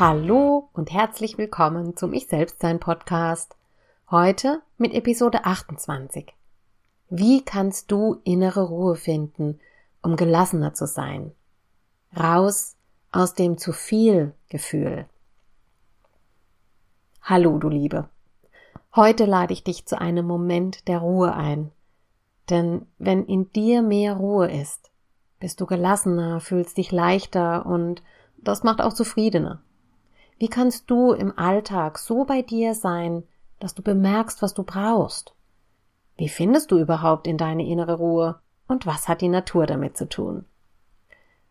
Hallo und herzlich willkommen zum Ich Selbstsein Podcast. Heute mit Episode 28. Wie kannst du innere Ruhe finden, um gelassener zu sein? Raus aus dem zu viel Gefühl. Hallo, du Liebe. Heute lade ich dich zu einem Moment der Ruhe ein. Denn wenn in dir mehr Ruhe ist, bist du gelassener, fühlst dich leichter und das macht auch zufriedener. Wie kannst du im Alltag so bei dir sein, dass du bemerkst, was du brauchst? Wie findest du überhaupt in deine innere Ruhe? Und was hat die Natur damit zu tun?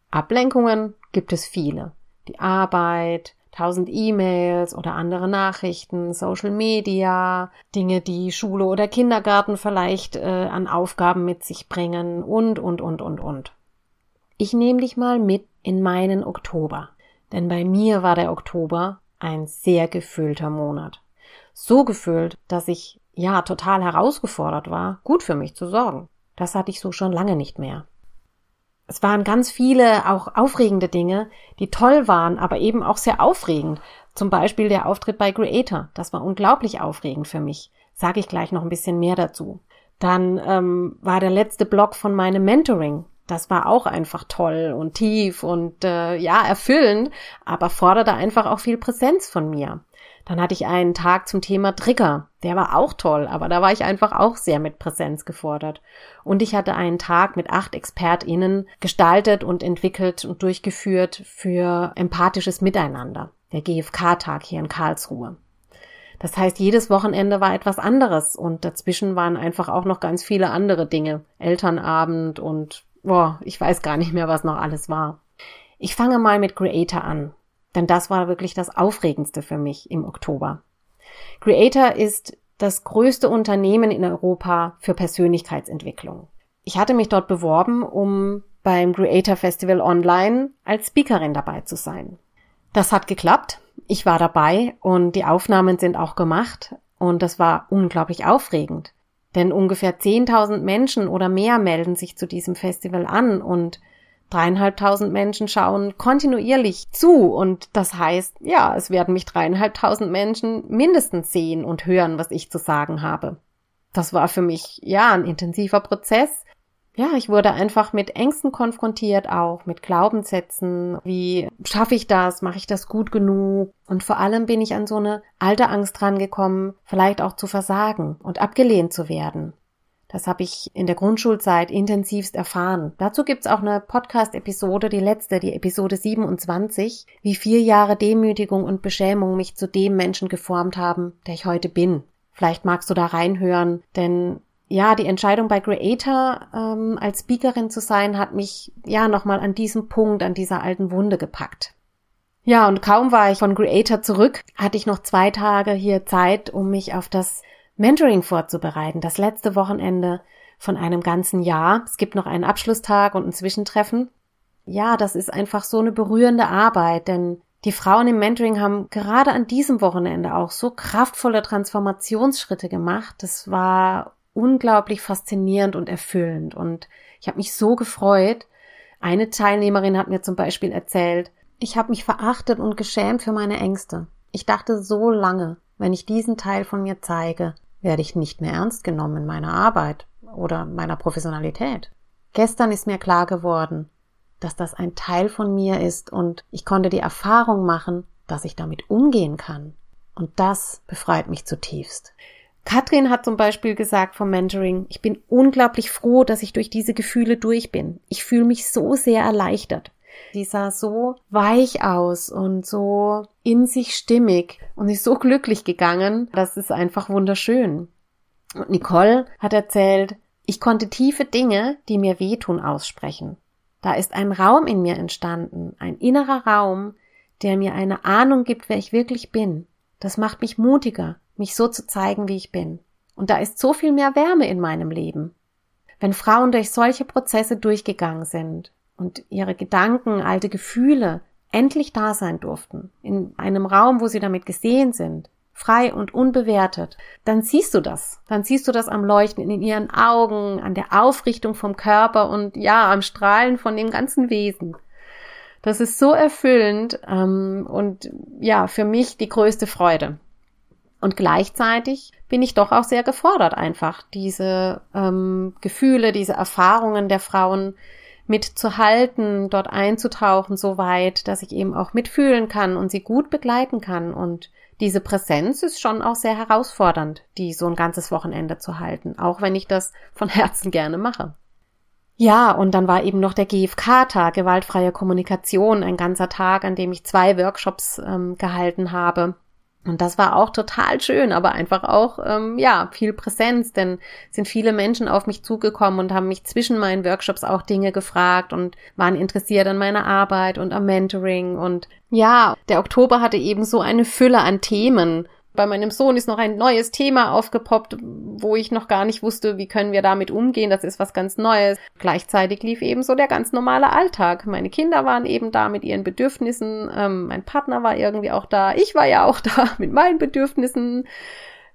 Ablenkungen gibt es viele. Die Arbeit, tausend E-Mails oder andere Nachrichten, Social Media, Dinge, die Schule oder Kindergarten vielleicht äh, an Aufgaben mit sich bringen und, und, und, und, und. Ich nehme dich mal mit in meinen Oktober. Denn bei mir war der Oktober ein sehr gefüllter Monat. So gefüllt, dass ich ja total herausgefordert war, gut für mich zu sorgen. Das hatte ich so schon lange nicht mehr. Es waren ganz viele auch aufregende Dinge, die toll waren, aber eben auch sehr aufregend. Zum Beispiel der Auftritt bei Creator. Das war unglaublich aufregend für mich. Sage ich gleich noch ein bisschen mehr dazu. Dann ähm, war der letzte Block von meinem Mentoring das war auch einfach toll und tief und äh, ja, erfüllend, aber forderte einfach auch viel Präsenz von mir. Dann hatte ich einen Tag zum Thema Trigger. Der war auch toll, aber da war ich einfach auch sehr mit Präsenz gefordert. Und ich hatte einen Tag mit acht ExpertInnen gestaltet und entwickelt und durchgeführt für empathisches Miteinander. Der GFK-Tag hier in Karlsruhe. Das heißt, jedes Wochenende war etwas anderes und dazwischen waren einfach auch noch ganz viele andere Dinge. Elternabend und boah, ich weiß gar nicht mehr, was noch alles war. Ich fange mal mit Creator an, denn das war wirklich das Aufregendste für mich im Oktober. Creator ist das größte Unternehmen in Europa für Persönlichkeitsentwicklung. Ich hatte mich dort beworben, um beim Creator Festival Online als Speakerin dabei zu sein. Das hat geklappt. Ich war dabei und die Aufnahmen sind auch gemacht und das war unglaublich aufregend. Denn ungefähr 10.000 Menschen oder mehr melden sich zu diesem Festival an und dreieinhalbtausend Menschen schauen kontinuierlich zu und das heißt, ja, es werden mich dreieinhalbtausend Menschen mindestens sehen und hören, was ich zu sagen habe. Das war für mich, ja, ein intensiver Prozess, ja, ich wurde einfach mit Ängsten konfrontiert, auch mit Glaubenssätzen. Wie schaffe ich das? Mache ich das gut genug? Und vor allem bin ich an so eine alte Angst rangekommen, vielleicht auch zu versagen und abgelehnt zu werden. Das habe ich in der Grundschulzeit intensivst erfahren. Dazu gibt's auch eine Podcast-Episode, die letzte, die Episode 27, wie vier Jahre Demütigung und Beschämung mich zu dem Menschen geformt haben, der ich heute bin. Vielleicht magst du da reinhören, denn ja, die Entscheidung bei Creator ähm, als Speakerin zu sein, hat mich ja nochmal an diesem Punkt, an dieser alten Wunde gepackt. Ja, und kaum war ich von Creator zurück, hatte ich noch zwei Tage hier Zeit, um mich auf das Mentoring vorzubereiten, das letzte Wochenende von einem ganzen Jahr. Es gibt noch einen Abschlusstag und ein Zwischentreffen. Ja, das ist einfach so eine berührende Arbeit, denn die Frauen im Mentoring haben gerade an diesem Wochenende auch so kraftvolle Transformationsschritte gemacht. Das war unglaublich faszinierend und erfüllend. Und ich habe mich so gefreut. Eine Teilnehmerin hat mir zum Beispiel erzählt, ich habe mich verachtet und geschämt für meine Ängste. Ich dachte so lange, wenn ich diesen Teil von mir zeige, werde ich nicht mehr ernst genommen in meiner Arbeit oder meiner Professionalität. Gestern ist mir klar geworden, dass das ein Teil von mir ist und ich konnte die Erfahrung machen, dass ich damit umgehen kann. Und das befreit mich zutiefst. Katrin hat zum Beispiel gesagt vom Mentoring, ich bin unglaublich froh, dass ich durch diese Gefühle durch bin. Ich fühle mich so sehr erleichtert. Die sah so weich aus und so in sich stimmig und ist so glücklich gegangen. Das ist einfach wunderschön. Und Nicole hat erzählt, ich konnte tiefe Dinge, die mir wehtun, aussprechen. Da ist ein Raum in mir entstanden, ein innerer Raum, der mir eine Ahnung gibt, wer ich wirklich bin. Das macht mich mutiger, mich so zu zeigen, wie ich bin. Und da ist so viel mehr Wärme in meinem Leben. Wenn Frauen durch solche Prozesse durchgegangen sind und ihre Gedanken, alte Gefühle endlich da sein durften, in einem Raum, wo sie damit gesehen sind, frei und unbewertet, dann siehst du das. Dann siehst du das am Leuchten in ihren Augen, an der Aufrichtung vom Körper und ja, am Strahlen von dem ganzen Wesen. Das ist so erfüllend ähm, und ja, für mich die größte Freude. Und gleichzeitig bin ich doch auch sehr gefordert, einfach diese ähm, Gefühle, diese Erfahrungen der Frauen mitzuhalten, dort einzutauchen, so weit, dass ich eben auch mitfühlen kann und sie gut begleiten kann. Und diese Präsenz ist schon auch sehr herausfordernd, die so ein ganzes Wochenende zu halten, auch wenn ich das von Herzen gerne mache. Ja, und dann war eben noch der GFK-Tag, gewaltfreie Kommunikation, ein ganzer Tag, an dem ich zwei Workshops ähm, gehalten habe. Und das war auch total schön, aber einfach auch, ähm, ja, viel Präsenz, denn sind viele Menschen auf mich zugekommen und haben mich zwischen meinen Workshops auch Dinge gefragt und waren interessiert an meiner Arbeit und am Mentoring. Und ja, der Oktober hatte eben so eine Fülle an Themen bei meinem Sohn ist noch ein neues Thema aufgepoppt, wo ich noch gar nicht wusste, wie können wir damit umgehen. Das ist was ganz Neues. Gleichzeitig lief eben so der ganz normale Alltag. Meine Kinder waren eben da mit ihren Bedürfnissen. Ähm, mein Partner war irgendwie auch da. Ich war ja auch da mit meinen Bedürfnissen.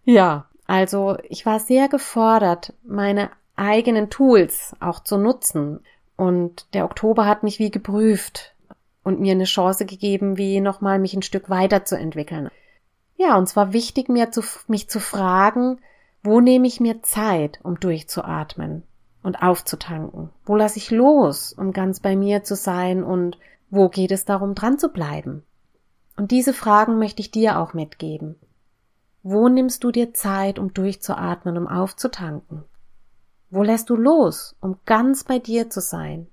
Ja, also ich war sehr gefordert, meine eigenen Tools auch zu nutzen. Und der Oktober hat mich wie geprüft und mir eine Chance gegeben, wie nochmal mich ein Stück weiterzuentwickeln. Ja, und zwar wichtig, mir zu, mich zu fragen, wo nehme ich mir Zeit, um durchzuatmen und aufzutanken? Wo lasse ich los, um ganz bei mir zu sein und wo geht es darum, dran zu bleiben? Und diese Fragen möchte ich dir auch mitgeben. Wo nimmst du dir Zeit, um durchzuatmen, um aufzutanken? Wo lässt du los, um ganz bei dir zu sein?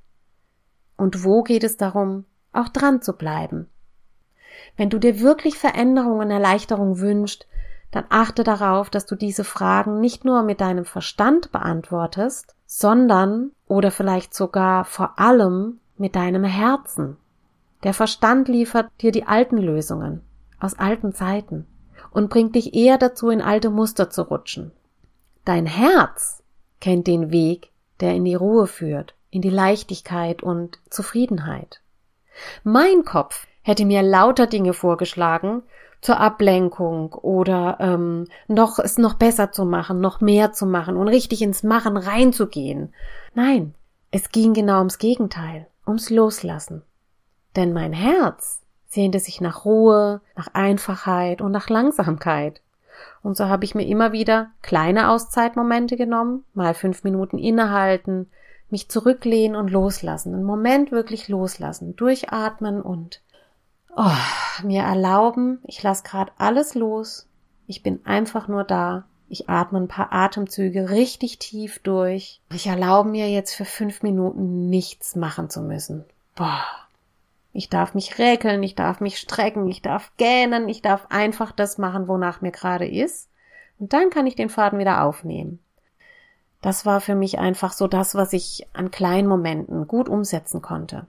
Und wo geht es darum, auch dran zu bleiben, wenn du dir wirklich Veränderung und Erleichterung wünschst, dann achte darauf, dass du diese Fragen nicht nur mit deinem Verstand beantwortest, sondern oder vielleicht sogar vor allem mit deinem Herzen. Der Verstand liefert dir die alten Lösungen aus alten Zeiten und bringt dich eher dazu, in alte Muster zu rutschen. Dein Herz kennt den Weg, der in die Ruhe führt, in die Leichtigkeit und Zufriedenheit. Mein Kopf hätte mir lauter Dinge vorgeschlagen zur Ablenkung oder ähm, noch es noch besser zu machen, noch mehr zu machen und richtig ins Machen reinzugehen. Nein, es ging genau ums Gegenteil, ums Loslassen. Denn mein Herz sehnte sich nach Ruhe, nach Einfachheit und nach Langsamkeit. Und so habe ich mir immer wieder kleine Auszeitmomente genommen, mal fünf Minuten innehalten, mich zurücklehnen und loslassen, einen Moment wirklich loslassen, durchatmen und oh, mir erlauben, ich lasse gerade alles los, ich bin einfach nur da, ich atme ein paar Atemzüge richtig tief durch. Ich erlaube mir jetzt für fünf Minuten nichts machen zu müssen. Boah. Ich darf mich räkeln, ich darf mich strecken, ich darf gähnen, ich darf einfach das machen, wonach mir gerade ist. Und dann kann ich den Faden wieder aufnehmen. Das war für mich einfach so das, was ich an kleinen Momenten gut umsetzen konnte.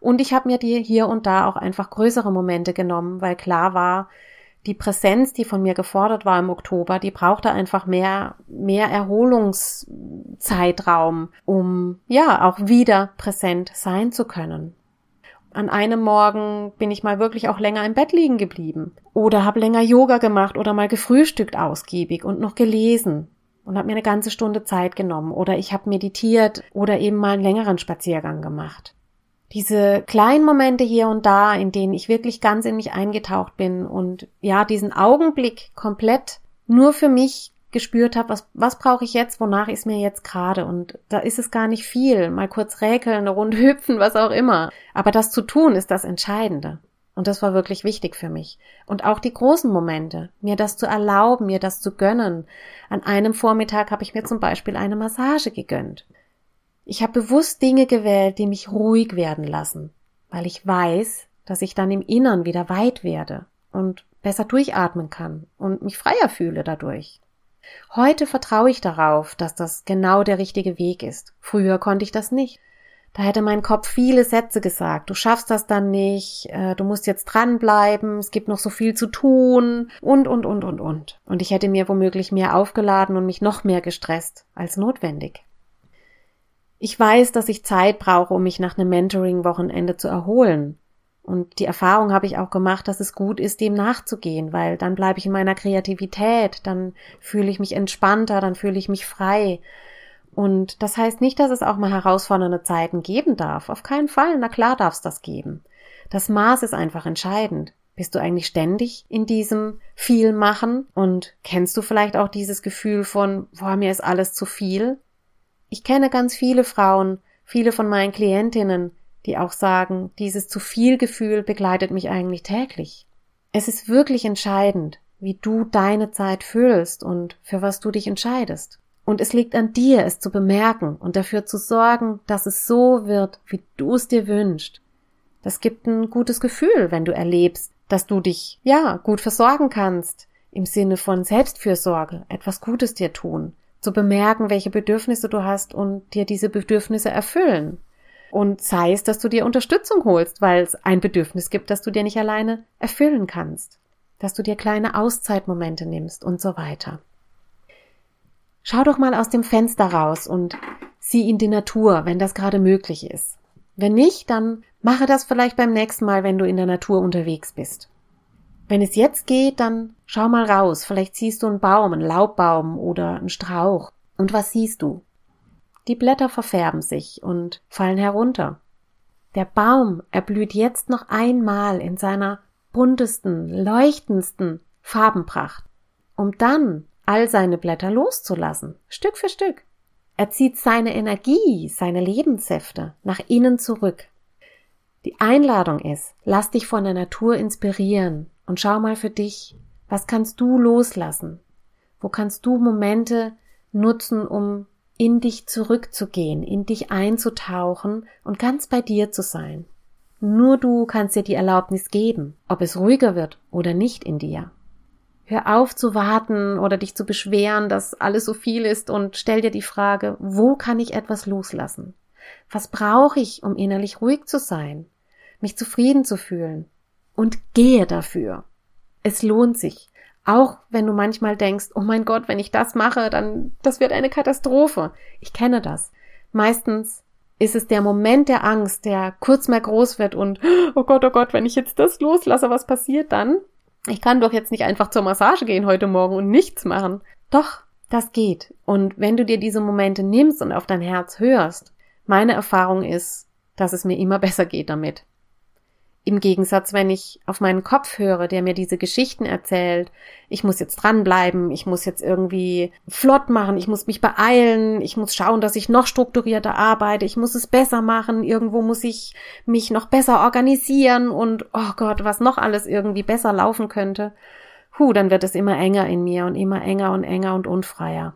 Und ich habe mir die hier und da auch einfach größere Momente genommen, weil klar war, die Präsenz, die von mir gefordert war im Oktober, die brauchte einfach mehr, mehr Erholungszeitraum, um ja auch wieder präsent sein zu können. An einem Morgen bin ich mal wirklich auch länger im Bett liegen geblieben oder habe länger Yoga gemacht oder mal gefrühstückt ausgiebig und noch gelesen und habe mir eine ganze Stunde Zeit genommen oder ich habe meditiert oder eben mal einen längeren Spaziergang gemacht diese kleinen Momente hier und da, in denen ich wirklich ganz in mich eingetaucht bin und ja, diesen Augenblick komplett nur für mich gespürt habe, was, was brauche ich jetzt, wonach ist mir jetzt gerade. Und da ist es gar nicht viel. Mal kurz räkeln, eine Runde hüpfen, was auch immer. Aber das zu tun ist das Entscheidende. Und das war wirklich wichtig für mich. Und auch die großen Momente, mir das zu erlauben, mir das zu gönnen. An einem Vormittag habe ich mir zum Beispiel eine Massage gegönnt. Ich habe bewusst Dinge gewählt, die mich ruhig werden lassen, weil ich weiß, dass ich dann im Innern wieder weit werde und besser durchatmen kann und mich freier fühle dadurch. Heute vertraue ich darauf, dass das genau der richtige Weg ist. Früher konnte ich das nicht. Da hätte mein Kopf viele Sätze gesagt. Du schaffst das dann nicht, äh, du musst jetzt dranbleiben, es gibt noch so viel zu tun und, und, und, und, und. Und ich hätte mir womöglich mehr aufgeladen und mich noch mehr gestresst als notwendig. Ich weiß, dass ich Zeit brauche, um mich nach einem Mentoring-Wochenende zu erholen. Und die Erfahrung habe ich auch gemacht, dass es gut ist, dem nachzugehen, weil dann bleibe ich in meiner Kreativität, dann fühle ich mich entspannter, dann fühle ich mich frei. Und das heißt nicht, dass es auch mal herausfordernde Zeiten geben darf. Auf keinen Fall. Na klar darf es das geben. Das Maß ist einfach entscheidend. Bist du eigentlich ständig in diesem viel machen? Und kennst du vielleicht auch dieses Gefühl von, boah, mir ist alles zu viel? Ich kenne ganz viele Frauen, viele von meinen Klientinnen, die auch sagen, dieses zu viel Gefühl begleitet mich eigentlich täglich. Es ist wirklich entscheidend, wie du deine Zeit fühlst und für was du dich entscheidest. Und es liegt an dir, es zu bemerken und dafür zu sorgen, dass es so wird, wie du es dir wünschst. Das gibt ein gutes Gefühl, wenn du erlebst, dass du dich, ja, gut versorgen kannst, im Sinne von Selbstfürsorge, etwas Gutes dir tun, zu bemerken, welche Bedürfnisse du hast und dir diese Bedürfnisse erfüllen. Und sei es, dass du dir Unterstützung holst, weil es ein Bedürfnis gibt, das du dir nicht alleine erfüllen kannst, dass du dir kleine Auszeitmomente nimmst und so weiter. Schau doch mal aus dem Fenster raus und sieh in die Natur, wenn das gerade möglich ist. Wenn nicht, dann mache das vielleicht beim nächsten Mal, wenn du in der Natur unterwegs bist. Wenn es jetzt geht, dann schau mal raus. Vielleicht siehst du einen Baum, einen Laubbaum oder einen Strauch. Und was siehst du? Die Blätter verfärben sich und fallen herunter. Der Baum erblüht jetzt noch einmal in seiner buntesten, leuchtendsten Farbenpracht, um dann all seine Blätter loszulassen, Stück für Stück. Er zieht seine Energie, seine Lebenssäfte nach innen zurück. Die Einladung ist, lass dich von der Natur inspirieren und schau mal für dich, was kannst du loslassen? Wo kannst du Momente nutzen, um in dich zurückzugehen, in dich einzutauchen und ganz bei dir zu sein. Nur du kannst dir die Erlaubnis geben, ob es ruhiger wird oder nicht in dir. Hör auf zu warten oder dich zu beschweren, dass alles so viel ist und stell dir die Frage, wo kann ich etwas loslassen? Was brauche ich, um innerlich ruhig zu sein, mich zufrieden zu fühlen? Und gehe dafür. Es lohnt sich. Auch wenn du manchmal denkst, oh mein Gott, wenn ich das mache, dann, das wird eine Katastrophe. Ich kenne das. Meistens ist es der Moment der Angst, der kurz mal groß wird und, oh Gott, oh Gott, wenn ich jetzt das loslasse, was passiert dann? Ich kann doch jetzt nicht einfach zur Massage gehen heute Morgen und nichts machen. Doch, das geht. Und wenn du dir diese Momente nimmst und auf dein Herz hörst, meine Erfahrung ist, dass es mir immer besser geht damit. Im Gegensatz, wenn ich auf meinen Kopf höre, der mir diese Geschichten erzählt, ich muss jetzt dranbleiben, ich muss jetzt irgendwie flott machen, ich muss mich beeilen, ich muss schauen, dass ich noch strukturierter arbeite, ich muss es besser machen, irgendwo muss ich mich noch besser organisieren und oh Gott, was noch alles irgendwie besser laufen könnte. Huh, dann wird es immer enger in mir und immer enger und enger und unfreier.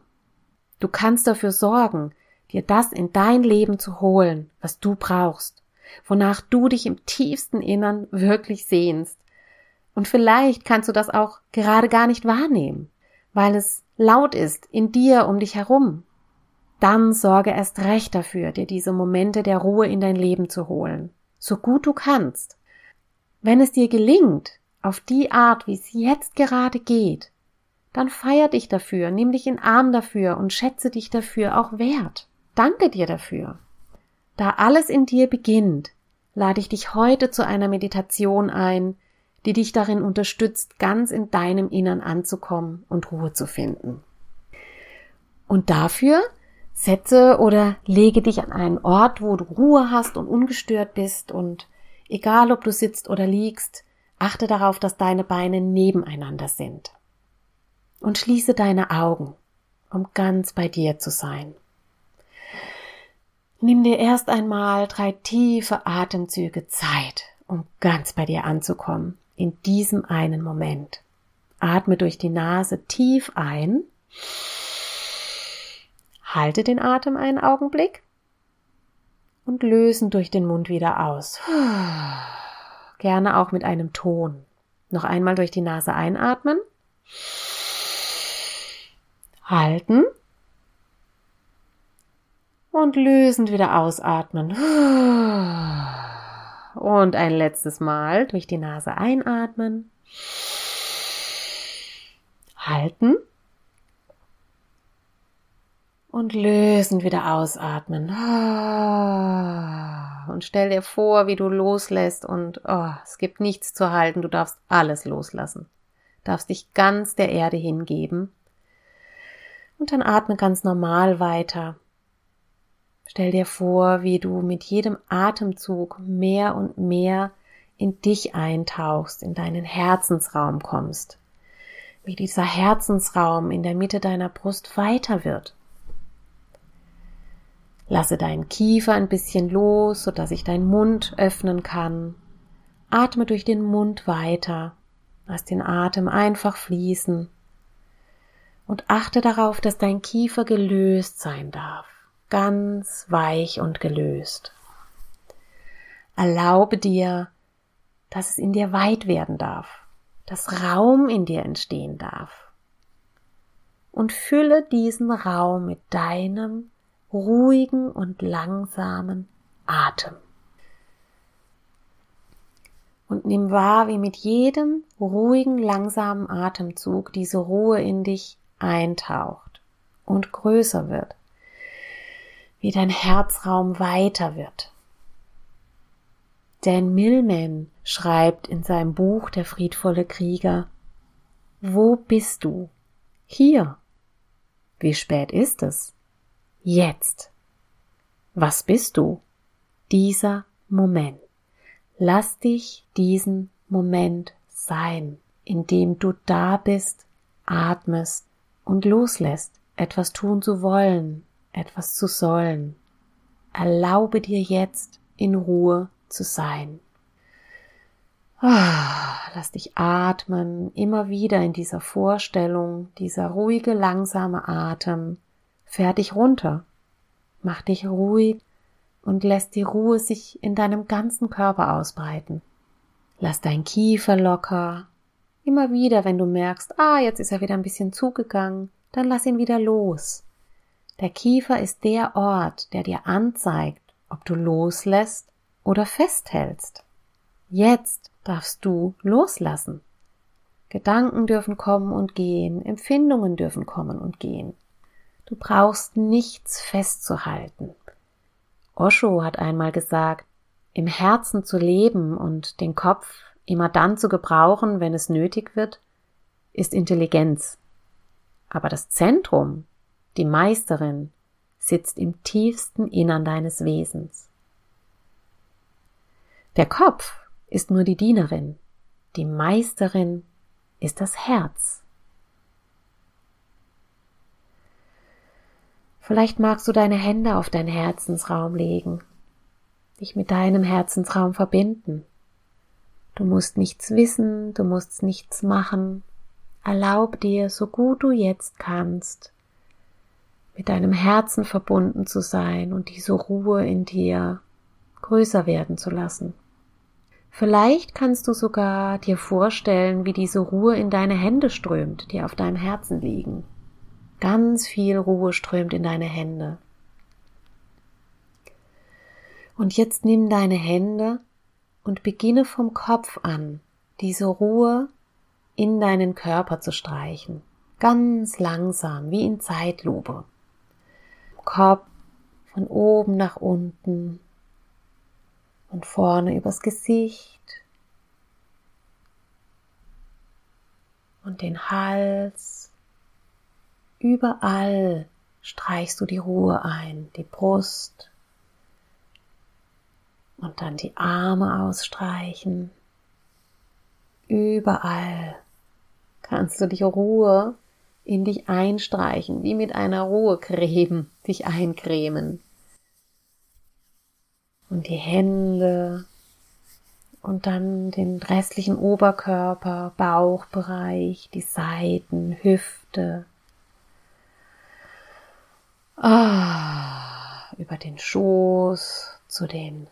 Du kannst dafür sorgen, dir das in dein Leben zu holen, was du brauchst wonach du dich im tiefsten Innern wirklich sehnst. Und vielleicht kannst du das auch gerade gar nicht wahrnehmen, weil es laut ist in dir um dich herum. Dann sorge erst recht dafür, dir diese Momente der Ruhe in dein Leben zu holen, so gut du kannst. Wenn es dir gelingt, auf die Art, wie es jetzt gerade geht, dann feier dich dafür, nimm dich in Arm dafür und schätze dich dafür auch wert. Danke dir dafür. Da alles in dir beginnt, lade ich dich heute zu einer Meditation ein, die dich darin unterstützt, ganz in deinem Innern anzukommen und Ruhe zu finden. Und dafür setze oder lege dich an einen Ort, wo du Ruhe hast und ungestört bist und egal ob du sitzt oder liegst, achte darauf, dass deine Beine nebeneinander sind. Und schließe deine Augen, um ganz bei dir zu sein. Nimm dir erst einmal drei tiefe Atemzüge Zeit, um ganz bei dir anzukommen, in diesem einen Moment. Atme durch die Nase tief ein. Halte den Atem einen Augenblick und lösen durch den Mund wieder aus. Gerne auch mit einem Ton. Noch einmal durch die Nase einatmen. Halten. Und lösend wieder ausatmen. Und ein letztes Mal durch die Nase einatmen. Halten. Und lösen wieder ausatmen. Und stell dir vor, wie du loslässt und oh, es gibt nichts zu halten. Du darfst alles loslassen. Du darfst dich ganz der Erde hingeben. Und dann atme ganz normal weiter. Stell dir vor, wie du mit jedem Atemzug mehr und mehr in dich eintauchst, in deinen Herzensraum kommst. Wie dieser Herzensraum in der Mitte deiner Brust weiter wird Lasse deinen Kiefer ein bisschen los, sodass sich dein Mund öffnen kann. Atme durch den Mund weiter. Lass den Atem einfach fließen. Und achte darauf, dass dein Kiefer gelöst sein darf. Ganz weich und gelöst. Erlaube dir, dass es in dir weit werden darf, dass Raum in dir entstehen darf. Und fülle diesen Raum mit deinem ruhigen und langsamen Atem. Und nimm wahr, wie mit jedem ruhigen, langsamen Atemzug diese Ruhe in dich eintaucht und größer wird, wie dein Herzraum weiter wird. Dan Millman schreibt in seinem Buch Der friedvolle Krieger, Wo bist du? Hier. Wie spät ist es? Jetzt. Was bist du? Dieser Moment. Lass dich diesen Moment sein, in dem du da bist, atmest und loslässt, etwas tun zu wollen, etwas zu sollen. Erlaube dir jetzt in Ruhe zu sein. Ah, lass dich atmen, immer wieder in dieser Vorstellung, dieser ruhige, langsame Atem, Fähr dich runter, mach dich ruhig und lässt die Ruhe sich in deinem ganzen Körper ausbreiten. Lass dein Kiefer locker. Immer wieder, wenn du merkst, ah, jetzt ist er wieder ein bisschen zugegangen, dann lass ihn wieder los. Der Kiefer ist der Ort, der dir anzeigt, ob du loslässt oder festhältst. Jetzt darfst du loslassen. Gedanken dürfen kommen und gehen, Empfindungen dürfen kommen und gehen. Du brauchst nichts festzuhalten. Osho hat einmal gesagt, im Herzen zu leben und den Kopf immer dann zu gebrauchen, wenn es nötig wird, ist Intelligenz. Aber das Zentrum, die Meisterin, sitzt im tiefsten Innern deines Wesens. Der Kopf ist nur die Dienerin, die Meisterin ist das Herz. Vielleicht magst du deine Hände auf deinen Herzensraum legen, dich mit deinem Herzensraum verbinden. Du musst nichts wissen, du musst nichts machen. Erlaub dir, so gut du jetzt kannst, mit deinem Herzen verbunden zu sein und diese Ruhe in dir größer werden zu lassen. Vielleicht kannst du sogar dir vorstellen, wie diese Ruhe in deine Hände strömt, die auf deinem Herzen liegen. Ganz viel Ruhe strömt in deine Hände. Und jetzt nimm deine Hände und beginne vom Kopf an, diese Ruhe in deinen Körper zu streichen. Ganz langsam, wie in Zeitlupe. Kopf von oben nach unten und vorne übers Gesicht und den Hals Überall streichst du die Ruhe ein, die Brust und dann die Arme ausstreichen. Überall kannst du die Ruhe in dich einstreichen, wie mit einer Ruhecreme dich eincremen. Und die Hände und dann den restlichen Oberkörper, Bauchbereich, die Seiten, Hüfte. Ah, über den Schoß zu den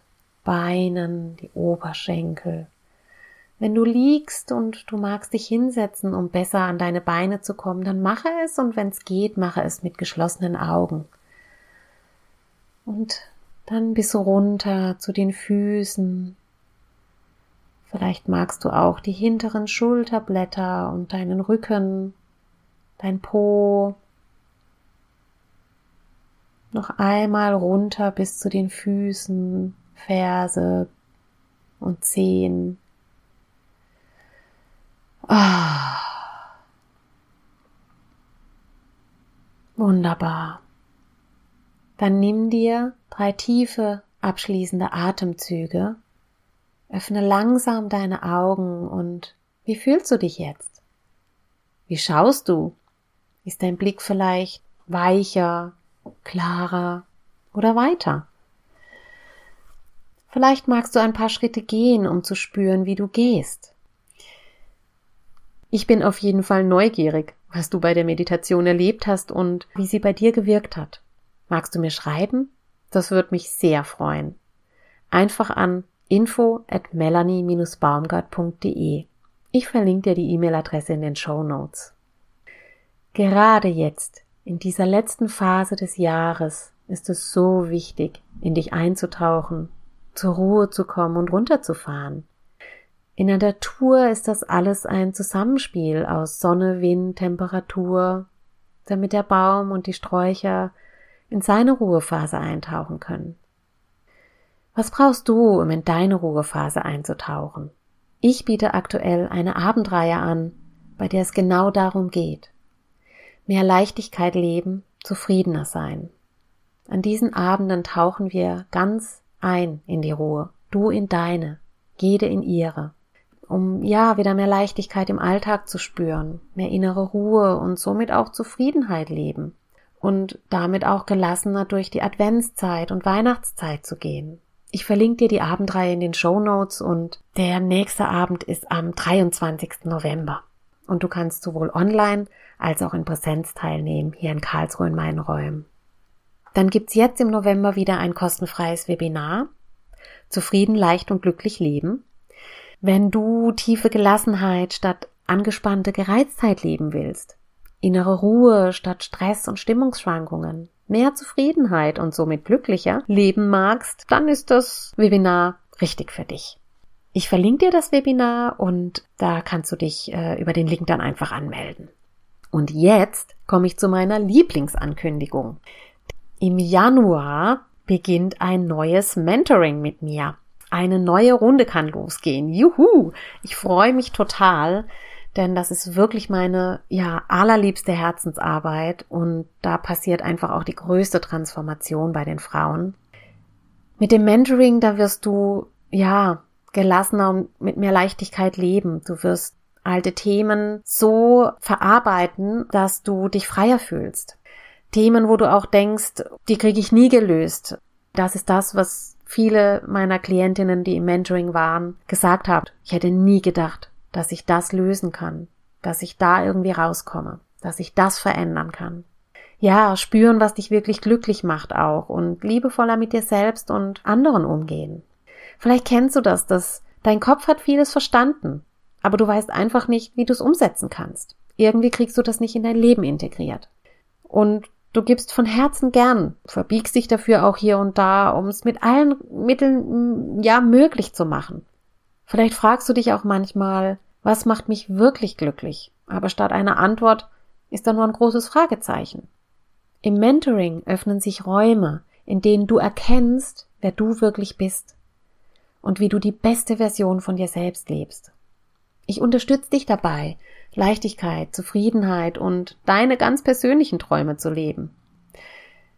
Beinen, die Oberschenkel. Wenn du liegst und du magst dich hinsetzen, um besser an deine Beine zu kommen, dann mache es und wenn es geht, mache es mit geschlossenen Augen. Und dann bis runter zu den Füßen, Vielleicht magst du auch die hinteren Schulterblätter und deinen Rücken, dein Po. Noch einmal runter bis zu den Füßen, Ferse und Zehen. Ah. Wunderbar. Dann nimm dir drei tiefe abschließende Atemzüge Öffne langsam deine Augen und wie fühlst du dich jetzt? Wie schaust du? Ist dein Blick vielleicht weicher, klarer oder weiter? Vielleicht magst du ein paar Schritte gehen, um zu spüren, wie du gehst. Ich bin auf jeden Fall neugierig, was du bei der Meditation erlebt hast und wie sie bei dir gewirkt hat. Magst du mir schreiben? Das würde mich sehr freuen. Einfach an info at melanie-baumgart.de. Ich verlinke dir die E-Mail-Adresse in den Show Notes. Gerade jetzt, in dieser letzten Phase des Jahres, ist es so wichtig, in dich einzutauchen, zur Ruhe zu kommen und runterzufahren. In der Natur ist das alles ein Zusammenspiel aus Sonne, Wind, Temperatur, damit der Baum und die Sträucher in seine Ruhephase eintauchen können. Was brauchst du, um in deine Ruhephase einzutauchen? Ich biete aktuell eine Abendreihe an, bei der es genau darum geht. Mehr Leichtigkeit leben, zufriedener sein. An diesen Abenden tauchen wir ganz ein in die Ruhe, du in deine, jede in ihre, um ja wieder mehr Leichtigkeit im Alltag zu spüren, mehr innere Ruhe und somit auch Zufriedenheit leben und damit auch gelassener durch die Adventszeit und Weihnachtszeit zu gehen. Ich verlinke dir die Abendreihe in den Show Notes und der nächste Abend ist am 23. November. Und du kannst sowohl online als auch in Präsenz teilnehmen, hier in Karlsruhe in meinen Räumen. Dann gibt's jetzt im November wieder ein kostenfreies Webinar. Zufrieden, leicht und glücklich leben. Wenn du tiefe Gelassenheit statt angespannte Gereiztheit leben willst, innere Ruhe statt Stress und Stimmungsschwankungen, mehr Zufriedenheit und somit glücklicher leben magst, dann ist das Webinar richtig für dich. Ich verlinke dir das Webinar und da kannst du dich äh, über den Link dann einfach anmelden. Und jetzt komme ich zu meiner Lieblingsankündigung. Im Januar beginnt ein neues Mentoring mit mir. Eine neue Runde kann losgehen. Juhu! Ich freue mich total denn das ist wirklich meine, ja, allerliebste Herzensarbeit und da passiert einfach auch die größte Transformation bei den Frauen. Mit dem Mentoring, da wirst du, ja, gelassener und mit mehr Leichtigkeit leben. Du wirst alte Themen so verarbeiten, dass du dich freier fühlst. Themen, wo du auch denkst, die kriege ich nie gelöst. Das ist das, was viele meiner Klientinnen, die im Mentoring waren, gesagt haben. Ich hätte nie gedacht, dass ich das lösen kann, dass ich da irgendwie rauskomme, dass ich das verändern kann. Ja, spüren, was dich wirklich glücklich macht auch und liebevoller mit dir selbst und anderen umgehen. Vielleicht kennst du das, dass dein Kopf hat vieles verstanden, aber du weißt einfach nicht, wie du es umsetzen kannst. Irgendwie kriegst du das nicht in dein Leben integriert. Und du gibst von Herzen gern, verbiegst dich dafür auch hier und da, um es mit allen Mitteln, ja, möglich zu machen. Vielleicht fragst du dich auch manchmal, was macht mich wirklich glücklich? Aber statt einer Antwort ist da nur ein großes Fragezeichen. Im Mentoring öffnen sich Räume, in denen du erkennst, wer du wirklich bist und wie du die beste Version von dir selbst lebst. Ich unterstütze dich dabei, Leichtigkeit, Zufriedenheit und deine ganz persönlichen Träume zu leben.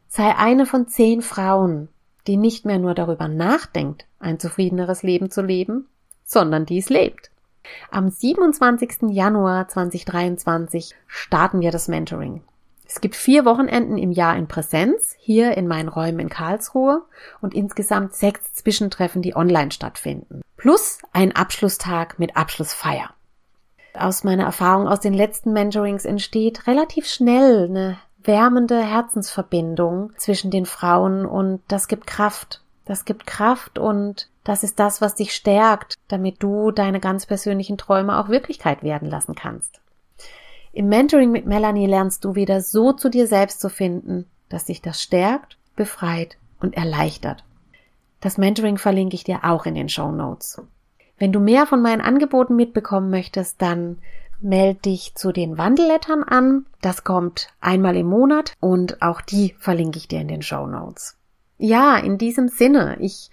Sei eine von zehn Frauen, die nicht mehr nur darüber nachdenkt, ein zufriedeneres Leben zu leben, sondern dies lebt. Am 27. Januar 2023 starten wir das Mentoring. Es gibt vier Wochenenden im Jahr in Präsenz, hier in meinen Räumen in Karlsruhe und insgesamt sechs Zwischentreffen, die online stattfinden. plus ein Abschlusstag mit Abschlussfeier. Aus meiner Erfahrung aus den letzten Mentorings entsteht relativ schnell eine wärmende Herzensverbindung zwischen den Frauen und das gibt Kraft. Das gibt Kraft und das ist das, was dich stärkt, damit du deine ganz persönlichen Träume auch Wirklichkeit werden lassen kannst. Im Mentoring mit Melanie lernst du wieder so zu dir selbst zu finden, dass dich das stärkt, befreit und erleichtert. Das Mentoring verlinke ich dir auch in den Show Notes. Wenn du mehr von meinen Angeboten mitbekommen möchtest, dann melde dich zu den Wandellettern an. Das kommt einmal im Monat und auch die verlinke ich dir in den Show Notes. Ja, in diesem Sinne, ich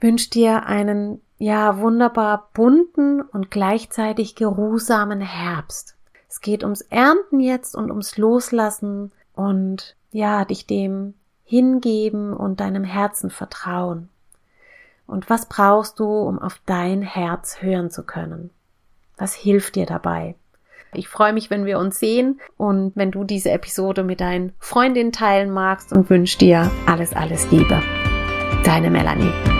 wünsche dir einen ja wunderbar bunten und gleichzeitig geruhsamen Herbst. Es geht ums Ernten jetzt und ums Loslassen und ja, dich dem hingeben und deinem Herzen vertrauen. Und was brauchst du, um auf dein Herz hören zu können? Was hilft dir dabei? Ich freue mich, wenn wir uns sehen und wenn du diese Episode mit deinen Freundinnen teilen magst und wünsche dir alles, alles Liebe. Deine Melanie.